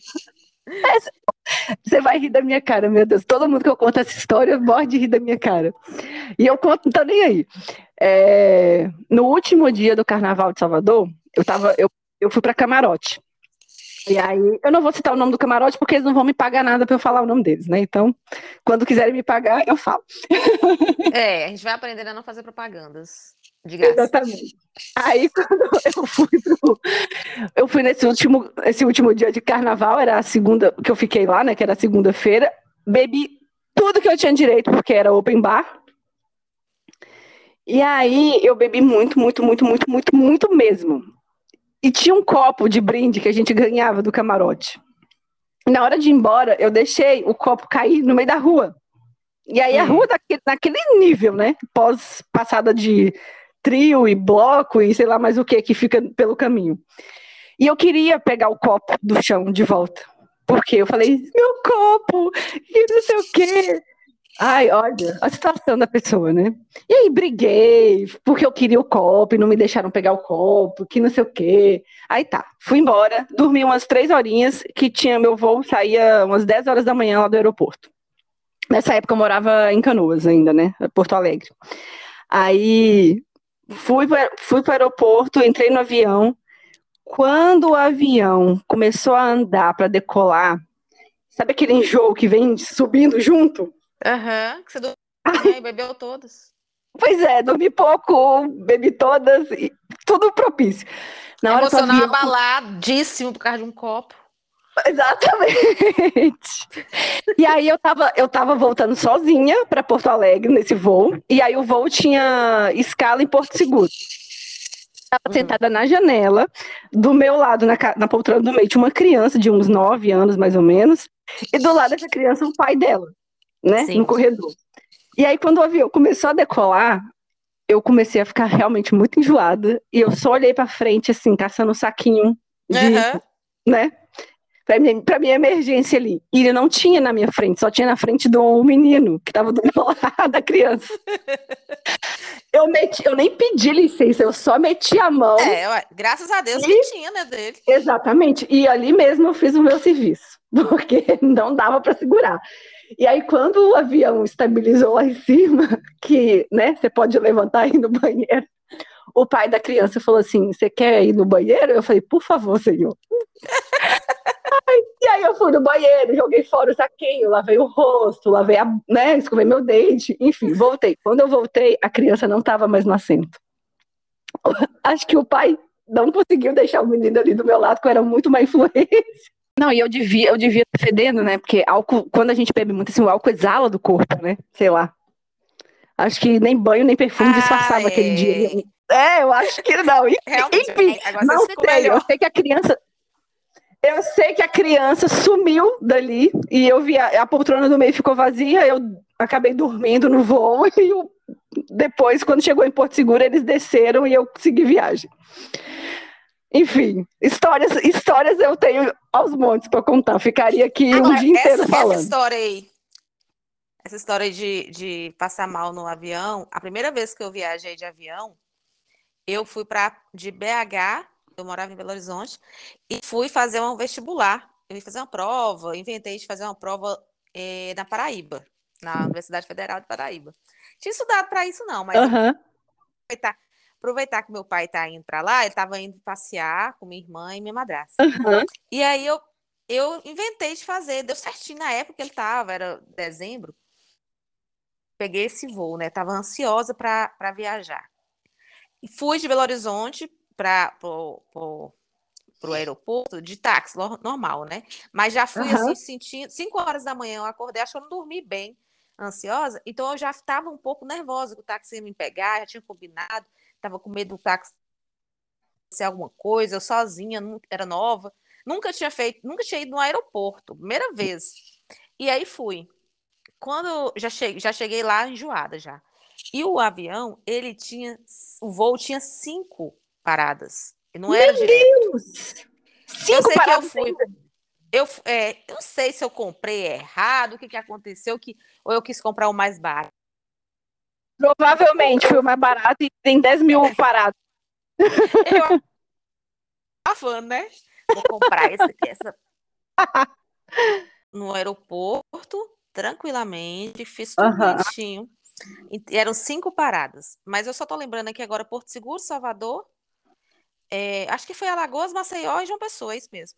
Essa- Você vai rir da minha cara, meu Deus. Todo mundo que eu conto essa história morre de rir da minha cara. E eu conto, não tô nem aí. É, No último dia do Carnaval de Salvador, eu, tava, eu, eu fui para camarote. E aí, eu não vou citar o nome do camarote porque eles não vão me pagar nada para eu falar o nome deles, né? Então, quando quiserem me pagar, eu falo. É, a gente vai aprendendo a não fazer propagandas de graça. Exatamente. Aí quando eu fui pro, eu fui nesse último, esse último dia de carnaval, era a segunda que eu fiquei lá, né? Que era segunda-feira, bebi tudo que eu tinha direito, porque era open bar. E aí eu bebi muito, muito, muito, muito, muito, muito mesmo. E tinha um copo de brinde que a gente ganhava do camarote. Na hora de ir embora, eu deixei o copo cair no meio da rua. E aí a Hum. rua daquele, naquele nível, né? Pós passada de trio e bloco e sei lá mais o que que fica pelo caminho. E eu queria pegar o copo do chão de volta. Porque eu falei, meu copo, e não sei o quê. Ai, olha, a situação da pessoa, né? E aí briguei, porque eu queria o copo e não me deixaram pegar o copo, que não sei o quê. Aí tá, fui embora, dormi umas três horinhas, que tinha meu voo, saía umas 10 horas da manhã lá do aeroporto. Nessa época eu morava em Canoas ainda, né? Porto Alegre. Aí fui, fui para o aeroporto, entrei no avião. Quando o avião começou a andar para decolar, sabe aquele enjoo que vem subindo junto? Aham, que você dormiu e bebeu todas. Pois é, dormi pouco, bebi todas, e tudo propício. Na hora Emocional avião... abaladíssimo por causa de um copo. Exatamente. e aí eu tava, eu tava voltando sozinha para Porto Alegre nesse voo, e aí o voo tinha escala em Porto Seguro. Estava uhum. sentada na janela, do meu lado, na, na poltrona do meio, tinha uma criança de uns 9 anos, mais ou menos, e do lado dessa criança, o pai dela, né, Sim. no corredor. E aí, quando o avião começou a decolar, eu comecei a ficar realmente muito enjoada, e eu só olhei para frente, assim, caçando um saquinho de, uhum. né, pra minha, pra minha emergência ali. E ele não tinha na minha frente, só tinha na frente do menino que tava do meu lado, da criança. eu, meti, eu nem pedi licença, eu só meti a mão. É, ué, graças a Deus e... que tinha, né, dele. Exatamente. E ali mesmo eu fiz o meu serviço, porque não dava para segurar. E aí, quando o avião estabilizou lá em cima, que, né, você pode levantar e ir no banheiro, o pai da criança falou assim: Você quer ir no banheiro? Eu falei: Por favor, senhor. E aí eu fui no banheiro, joguei fora o saquinho, lavei o rosto, lavei a, né, escovei meu dente, enfim, voltei. Quando eu voltei, a criança não estava mais no assento. Acho que o pai não conseguiu deixar o menino ali do meu lado, que era muito má influência. Não, e eu devia, eu devia estar fedendo, né? Porque álcool, quando a gente bebe muito, assim, o álcool exala do corpo, né? Sei lá. Acho que nem banho, nem perfume ah, disfarçava é... aquele dia. É, eu acho que não. Realmente, Enfim, não sei. Eu sei que a criança, eu sei que a criança sumiu dali e eu vi a, a poltrona do meio ficou vazia, eu acabei dormindo no voo e eu, depois, quando chegou em Porto Seguro, eles desceram e eu segui viagem. Enfim, histórias, histórias eu tenho aos montes para contar. Ficaria aqui Agora, um dia inteiro essa, falando. Essa história aí, essa história de, de passar mal no avião, a primeira vez que eu viajei de avião, eu fui para de BH eu morava em Belo Horizonte, e fui fazer um vestibular. Eu ia fazer uma prova, inventei de fazer uma prova eh, na Paraíba, na Universidade Federal de Paraíba. Tinha estudado para isso, não, mas uhum. aproveitar, aproveitar que meu pai está indo para lá, ele estava indo passear com minha irmã e minha madrasta. Uhum. E aí eu, eu inventei de fazer, deu certinho na época que ele estava, era dezembro. Peguei esse voo, né? Tava ansiosa para viajar. E fui de Belo Horizonte para o aeroporto de táxi normal, né? Mas já fui uhum. assim, sentindo. 5 horas da manhã eu acordei, acho que eu não dormi bem, ansiosa, então eu já estava um pouco nervosa que o táxi ia me pegar, já tinha combinado, estava com medo do táxi ser alguma coisa, eu sozinha, era nova, nunca tinha feito, nunca tinha ido no aeroporto, primeira vez. E aí fui. Quando já cheguei, já cheguei lá enjoada já. E o avião, ele tinha, o voo tinha cinco paradas. E não era Meu direto. Deus! Cinco eu sei paradas que eu fui. Eu, é, eu não sei se eu comprei errado, o que, que aconteceu, que, ou eu quis comprar o mais barato. Provavelmente foi o mais barato e tem 10 mil paradas. Eu tava né? Vou comprar esse aqui, essa. No aeroporto, tranquilamente, fiz tudo uhum. bonitinho. E eram cinco paradas. Mas eu só tô lembrando aqui agora Porto Seguro, Salvador, é, acho que foi Alagoas, Maceió e João Pessoa, é isso mesmo.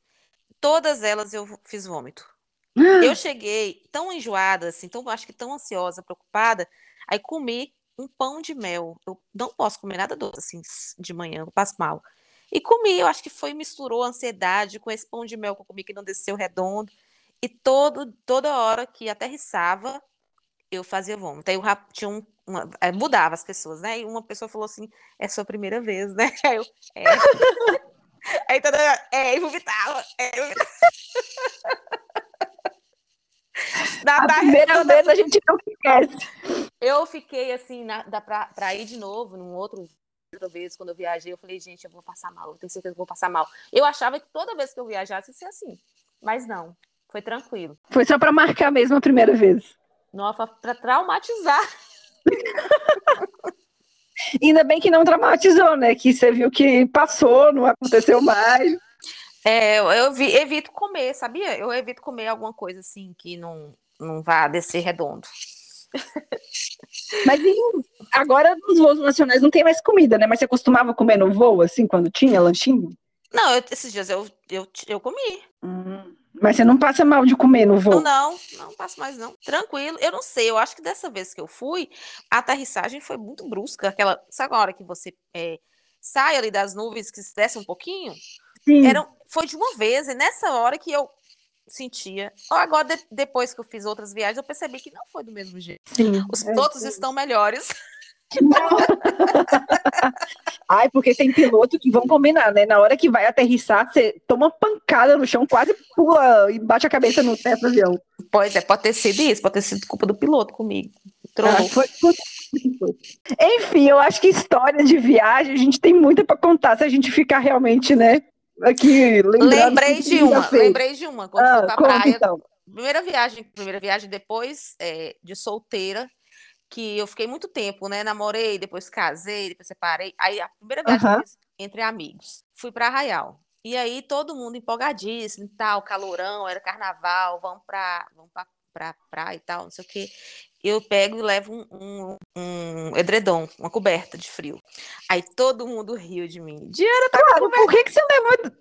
Todas elas eu fiz vômito. Eu cheguei tão enjoada, assim, tão, acho que tão ansiosa, preocupada, aí comi um pão de mel. Eu não posso comer nada doce, assim, de manhã, eu passo mal. E comi, eu acho que foi, misturou ansiedade com esse pão de mel que eu comi que não desceu redondo. E todo, toda hora que aterrissava, eu fazia vômito. Aí eu, tinha um, uma, é, mudava as pessoas, né? E uma pessoa falou assim: é sua primeira vez, né? Aí eu, é. Aí toda é, e vomitava. É, Na a primeira vez a gente não esquece. Eu fiquei assim, na, dá pra, pra ir de novo num outro outra vez, quando eu viajei, eu falei, gente, eu vou passar mal, eu tenho certeza que eu vou passar mal. Eu achava que toda vez que eu viajasse ia ser assim, mas não, foi tranquilo. Foi só pra marcar mesmo a primeira vez. Nossa, pra traumatizar. Ainda bem que não traumatizou, né? Que você viu que passou, não aconteceu mais. É, eu, eu vi- evito comer, sabia? Eu evito comer alguma coisa assim que não, não vá descer redondo. Mas e agora nos voos nacionais não tem mais comida, né? Mas você costumava comer no voo, assim, quando tinha lanchinho? Não, eu- esses dias eu, eu, eu comi. Hum. Mas você não passa mal de comer no Não, voo? não, não passo mais não. Tranquilo. Eu não sei, eu acho que dessa vez que eu fui, a aterrissagem foi muito brusca. Aquela, sabe a hora que você é, sai ali das nuvens, que se desce um pouquinho? Sim. Era, foi de uma vez, e nessa hora que eu sentia. Agora, de- depois que eu fiz outras viagens, eu percebi que não foi do mesmo jeito. Sim. Os É, pilotos sim. estão melhores. Ai, porque tem piloto que vão combinar, né? Na hora que vai aterrissar, você toma pancada no chão, quase pula e bate a cabeça no teto do avião. Pois é, pode ter sido isso, pode ter sido culpa do piloto comigo. Ah, foi- foi- foi. Enfim, eu acho que história de viagem a gente tem muita para contar se a gente ficar realmente, né? Aqui lembrando. Lembrei de uma, fez. lembrei de uma. Quando Ah, fui pra praia, então. primeira viagem, primeira viagem depois é, de solteira, que eu fiquei muito tempo, né? Namorei, depois casei, depois separei. Aí a primeira viagem fiz entre amigos. Fui para Arraial. E aí todo mundo empolgadíssimo e tal, calorão, era carnaval, vamos pra, vamos pra, pra praia e tal, não sei o quê. Eu pego e levo um, um, um edredom, uma coberta de frio. Aí todo mundo riu de mim. Diana, tá Claro, por que, que você levou?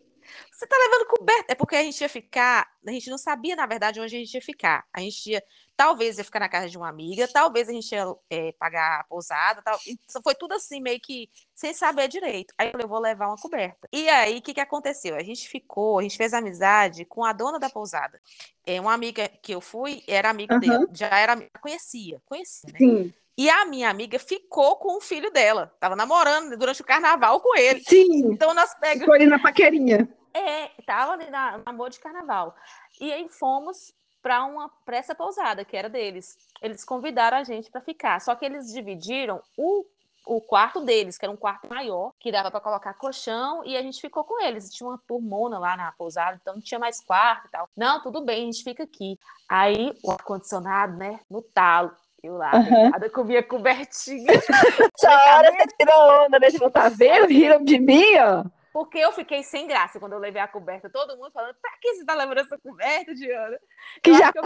você tá levando coberta. É porque a gente ia ficar. A gente não sabia, na verdade, onde a gente ia ficar. A gente ia. Talvez ia ficar na casa de uma amiga, talvez a gente ia é, pagar a pousada. Tal. Foi tudo assim, meio que sem saber direito. Aí eu falei, eu vou levar uma coberta. E aí, o que, que aconteceu? A gente ficou, a gente fez amizade com a dona da pousada. É, uma amiga que eu fui, era amiga Aham. dela. Já era conhecia, conhecia, né? Sim, E a minha amiga ficou com o filho dela. Tava namorando durante o carnaval com ele. sim. Então nós pegamos. Ficou ali na paquerinha. É, tava ali na, na boa de carnaval. E aí fomos para uma essa pousada, que era deles. Eles convidaram a gente para ficar. Só que eles dividiram o, o quarto deles, que era um quarto maior, que dava para colocar colchão, e a gente ficou com eles. Tinha uma turmona lá na pousada, então não tinha mais quarto e tal. Não, tudo bem, a gente fica aqui. Aí o ar-condicionado, né, no talo. Eu lá, deitada com minha cobertinha. Essa hora você tirou onda, né? Não tá vendo? Riram de mim, ó. Porque eu fiquei sem graça quando eu levei a coberta. Todo mundo falando, pra que você tá levando essa coberta, Diana? Que Eu jacu!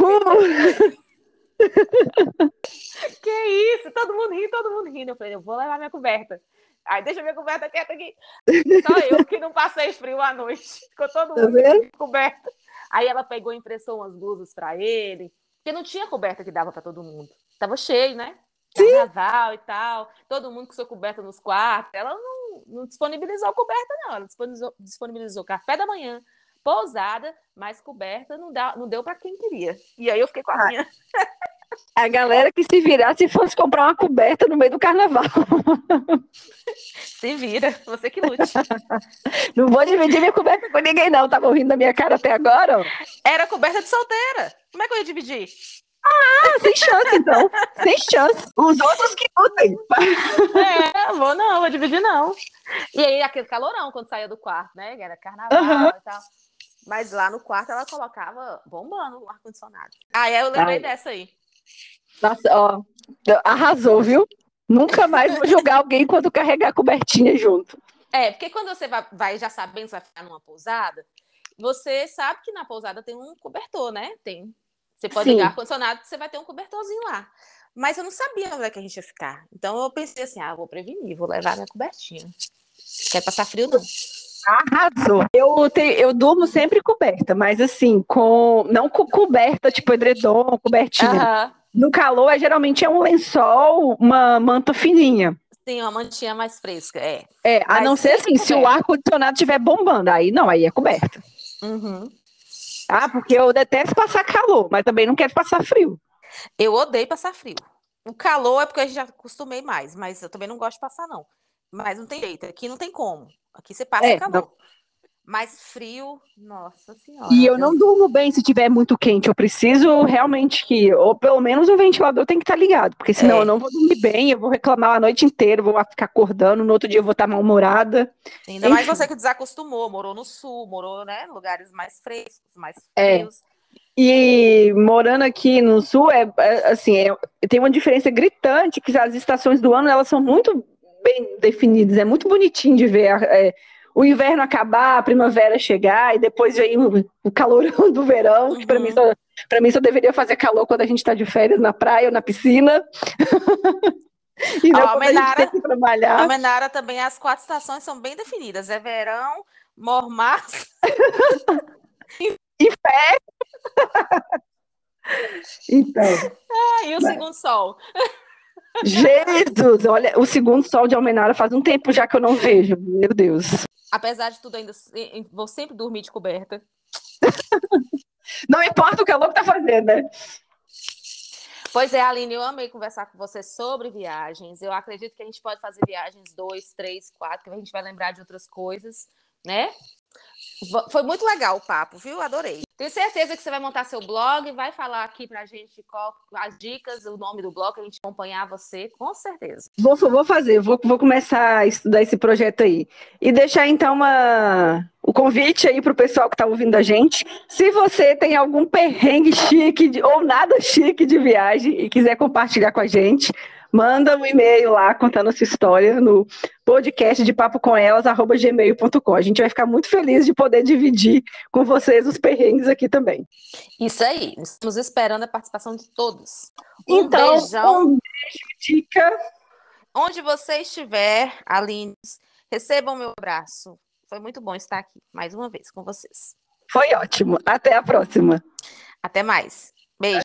que isso? Todo mundo rindo, todo mundo rindo. Eu falei, eu vou levar minha coberta. Aí deixa minha coberta quieta aqui. Só eu que não passei frio à noite. Ficou todo Tá mundo com coberta. Aí ela pegou e emprestou umas blusas pra ele. Porque não tinha coberta que dava pra todo mundo. Tava cheio, né? Carnaval e tal. Todo mundo com sua coberta nos quartos. Ela não, não disponibilizou coberta, não. Ela disponibilizou, disponibilizou café da manhã, pousada, mas coberta não, dá, não deu pra quem queria. E aí eu fiquei com a Ah. minha. A galera que se virar se fosse comprar uma coberta no meio do carnaval. Se vira, você que lute. Não vou dividir minha coberta com ninguém, não. Tava rindo da minha cara até agora, ó. Era coberta de solteira. Como é que eu ia dividir? Ah, sem chance, então. Sem chance. Os outros que lutem. É, vou não, vou dividir não. E aí, aquele calorão quando saía do quarto, né? que Era carnaval Aham. e tal. Mas lá no quarto ela colocava bombando o ar-condicionado. Aí eu lembrei Ai. dessa aí. Nossa, ó. Arrasou, viu? Nunca mais vou julgar alguém quando carregar a cobertinha junto. É, porque quando você vai, vai já sabendo que vai ficar numa pousada, você sabe que na pousada tem um cobertor, né? Tem. Você pode Sim. ligar ar-condicionado, você vai ter um cobertorzinho lá. Mas eu não sabia onde é que a gente ia ficar. Então eu pensei assim: ah, vou prevenir, vou levar minha cobertinha. Quer passar frio, não. Arrasou. Eu, te- eu durmo sempre coberta, mas assim, com. Não com coberta, tipo edredom, cobertinha. No calor, é, geralmente é um lençol, uma manta fininha. Sim, uma mantinha mais fresca, é. É, a Mas não ser assim, se o coberta. ar-condicionado estiver bombando, aí não, aí é coberta. Uhum. Ah, porque eu detesto passar calor, mas também não quero passar frio. Eu odeio passar frio. O calor é porque eu já acostumei mais, mas eu também não gosto de passar, não. Mas não tem jeito, aqui não tem como. Aqui você passa É, calor. Mais frio, nossa senhora. E eu não durmo bem se tiver muito quente. Eu preciso realmente que, ou pelo menos o ventilador tem que estar ligado, porque senão É. eu não vou dormir bem, eu vou reclamar a noite inteira, vou ficar acordando, no outro dia eu vou estar mal-humorada. Ainda mais enfim. você que desacostumou, morou no sul, morou, né, lugares mais frescos, mais É. frios. E morando aqui no sul, é, é, assim, é- tem uma diferença gritante que as estações do ano elas são muito bem definidas, é muito bonitinho de ver é, o inverno acabar, a primavera chegar e depois vem o, o calorão do verão, que para Uhum. mim só para mim só deveria fazer calor quando a gente está de férias na praia ou na piscina. e não a a Menara- que trabalhar. A Menara também, as quatro estações são bem definidas. É verão, mormaço. Então, e o segundo sol. Jesus, olha, o segundo sol de Almenara faz um tempo já que eu não vejo. Meu Deus. Apesar de tudo, ainda vou sempre dormir de coberta. Não importa o que tá fazendo, né? Pois é, Aline, eu amei conversar com você sobre viagens. Eu acredito que a gente pode fazer viagens dois, três, quatro, que a gente vai lembrar de outras coisas, né? Foi muito legal o papo, viu? Adorei. Tenho certeza que você vai montar seu blog vai falar aqui pra gente qual, as dicas, o nome do blog, a gente acompanhar você, com certeza. Vou, vou fazer, vou, vou começar a estudar esse projeto aí. E deixar então uma, o convite aí pro pessoal que tá ouvindo a gente. Se você tem algum perrengue chique de- ou nada chique de viagem e quiser compartilhar com a gente, manda um e-mail lá contando a sua história no podcast de papo com elas, arroba gmail.com. A gente vai ficar muito feliz de poder dividir com vocês os perrengues aqui também. Isso aí, estamos esperando a participação de todos. Um Então, beijão. um beijo, dica. Onde você estiver, Aline, recebam meu abraço. Foi muito bom estar aqui mais uma vez com vocês. Foi ótimo. Até a próxima. Até mais. Beijo.